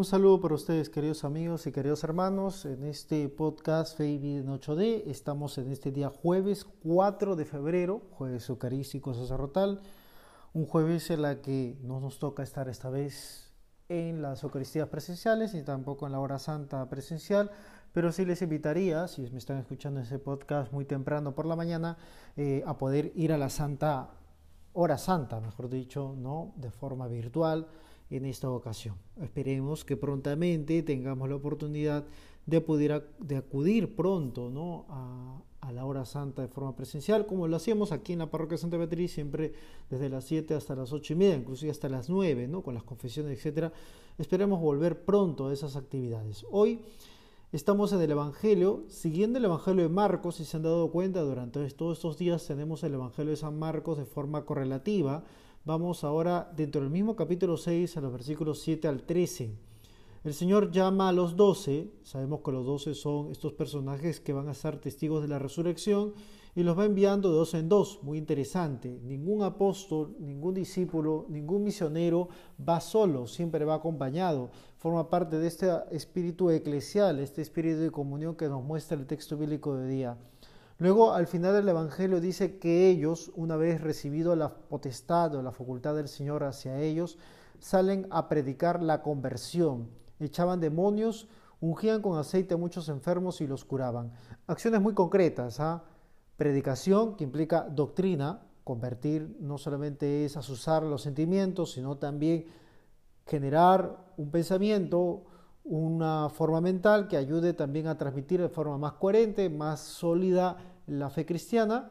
Un saludo para ustedes, queridos amigos y queridos hermanos. En este podcast Fe en 8D estamos en este día jueves 4 de febrero, jueves eucarístico sacerdotal, un jueves en la que no nos toca estar esta vez en las Eucaristías presenciales ni tampoco en la hora santa presencial, pero sí les invitaría, si me están escuchando ese podcast muy temprano por la mañana, eh, a poder ir a la Santa Hora Santa, mejor dicho, ¿no? de forma virtual en esta ocasión. Esperemos que prontamente tengamos la oportunidad de poder de acudir pronto ¿no? a, la hora santa de forma presencial, como lo hacíamos aquí en la parroquia Santa Beatriz, siempre desde las 7 hasta las 8 y media, inclusive hasta las 9, ¿no? con las confesiones, etcétera. Esperemos volver pronto a esas actividades. Hoy estamos en el Evangelio, siguiendo el Evangelio de Marcos, si se han dado cuenta, durante todos estos días tenemos el Evangelio de San Marcos de forma correlativa Vamos ahora dentro del mismo capítulo 6 a los versículos 7 al 13. El Señor llama a los doce, sabemos que los doce son estos personajes que van a ser testigos de la resurrección y los va enviando de dos en dos, muy interesante. Ningún apóstol, ningún discípulo, ningún misionero va solo, siempre va acompañado. Forma parte de este espíritu eclesial, este espíritu de comunión que nos muestra el texto bíblico de día. Luego, al final del Evangelio dice que ellos, una vez recibido la potestad o la facultad del Señor hacia ellos, salen a predicar la conversión. Echaban demonios, ungían con aceite a muchos enfermos y los curaban. Acciones muy concretas. ¿ah? Predicación, que implica doctrina. Convertir no solamente es asusar los sentimientos, sino también generar un pensamiento, una forma mental que ayude también a transmitir de forma más coherente, más sólida la fe cristiana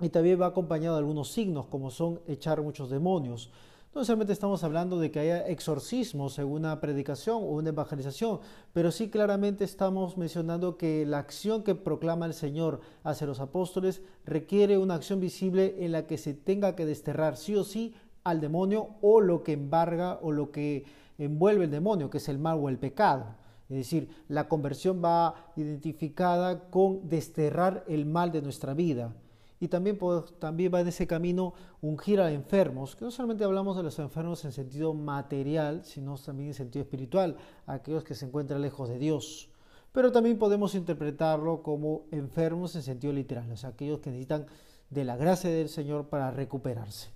y también va acompañado de algunos signos como son echar muchos demonios. No necesariamente estamos hablando de que haya exorcismos en una predicación o una evangelización, pero sí claramente estamos mencionando que la acción que proclama el Señor hacia los apóstoles requiere una acción visible en la que se tenga que desterrar sí o sí al demonio o lo que embarga o lo que envuelve el demonio, que es el mal o el pecado. Es decir, la conversión va identificada con desterrar el mal de nuestra vida. Y también, también va en ese camino ungir a enfermos, que no solamente hablamos de los enfermos en sentido material, sino también en sentido espiritual, aquellos que se encuentran lejos de Dios. Pero también podemos interpretarlo como enfermos en sentido literal, o sea, aquellos que necesitan de la gracia del Señor para recuperarse.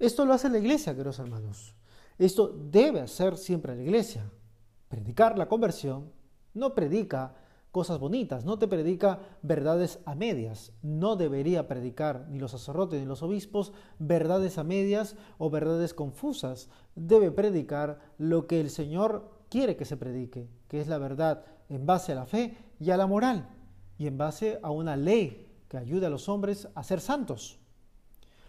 Esto lo hace la iglesia, queridos hermanos. Esto debe hacer siempre la iglesia. Predicar la conversión no predica cosas bonitas, no te predica verdades a medias. No debería predicar ni los sacerdotes ni los obispos verdades a medias o verdades confusas. Debe predicar lo que el Señor quiere que se predique, que es la verdad en base a la fe y a la moral, y en base a una ley que ayude a los hombres a ser santos.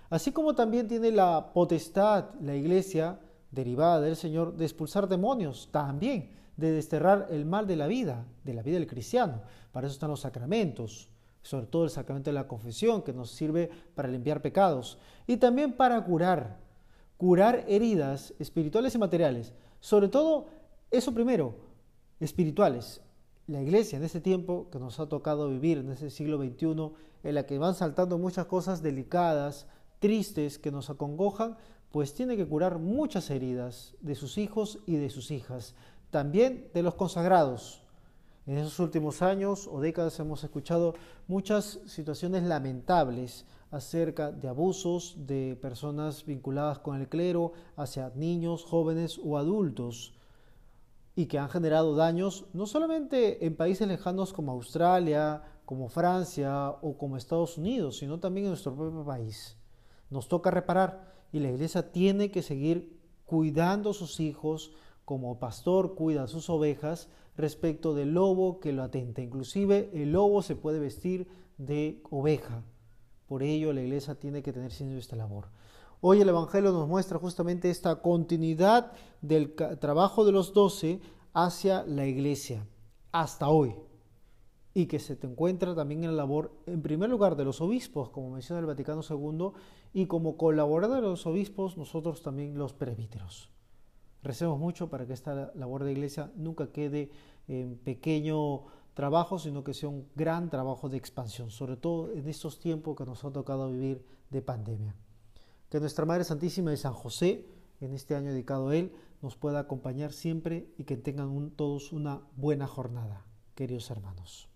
Así como también tiene la potestad la iglesia derivada del Señor de expulsar demonios, también de desterrar el mal de la vida, de la vida del cristiano. Para eso están los sacramentos, sobre todo el sacramento de la confesión, que nos sirve para limpiar pecados, y también para curar, curar heridas espirituales y materiales. Sobre todo, eso primero, espirituales. La iglesia en este tiempo que nos ha tocado vivir, en ese siglo XXI, en la que van saltando muchas cosas delicadas, tristes, que nos acongojan, pues tiene que curar muchas heridas de sus hijos y de sus hijas, también de los consagrados. En esos últimos años o décadas hemos escuchado muchas situaciones lamentables acerca de abusos de personas vinculadas con el clero hacia niños, jóvenes o adultos y que han generado daños no solamente en países lejanos como Australia, como Francia o como Estados Unidos, sino también en nuestro propio país. Nos toca reparar y la iglesia tiene que seguir cuidando a sus hijos como pastor cuida a sus ovejas respecto del lobo que lo atenta. Inclusive el lobo se puede vestir de oveja. Por ello la iglesia tiene que tener siempre esta labor. Hoy el Evangelio nos muestra justamente esta continuidad del trabajo de los doce hacia la iglesia hasta hoy y que se te encuentra también en la labor, en primer lugar, de los obispos, como menciona el Vaticano II, y como colaborador de los obispos, nosotros también los presbíteros. Recemos mucho para que esta labor de iglesia nunca quede en pequeño trabajo, sino que sea un gran trabajo de expansión, sobre todo en estos tiempos que nos ha tocado vivir de pandemia. Que nuestra Madre Santísima de San José, en este año dedicado a Él, nos pueda acompañar siempre y que tengan todos una buena jornada, queridos hermanos.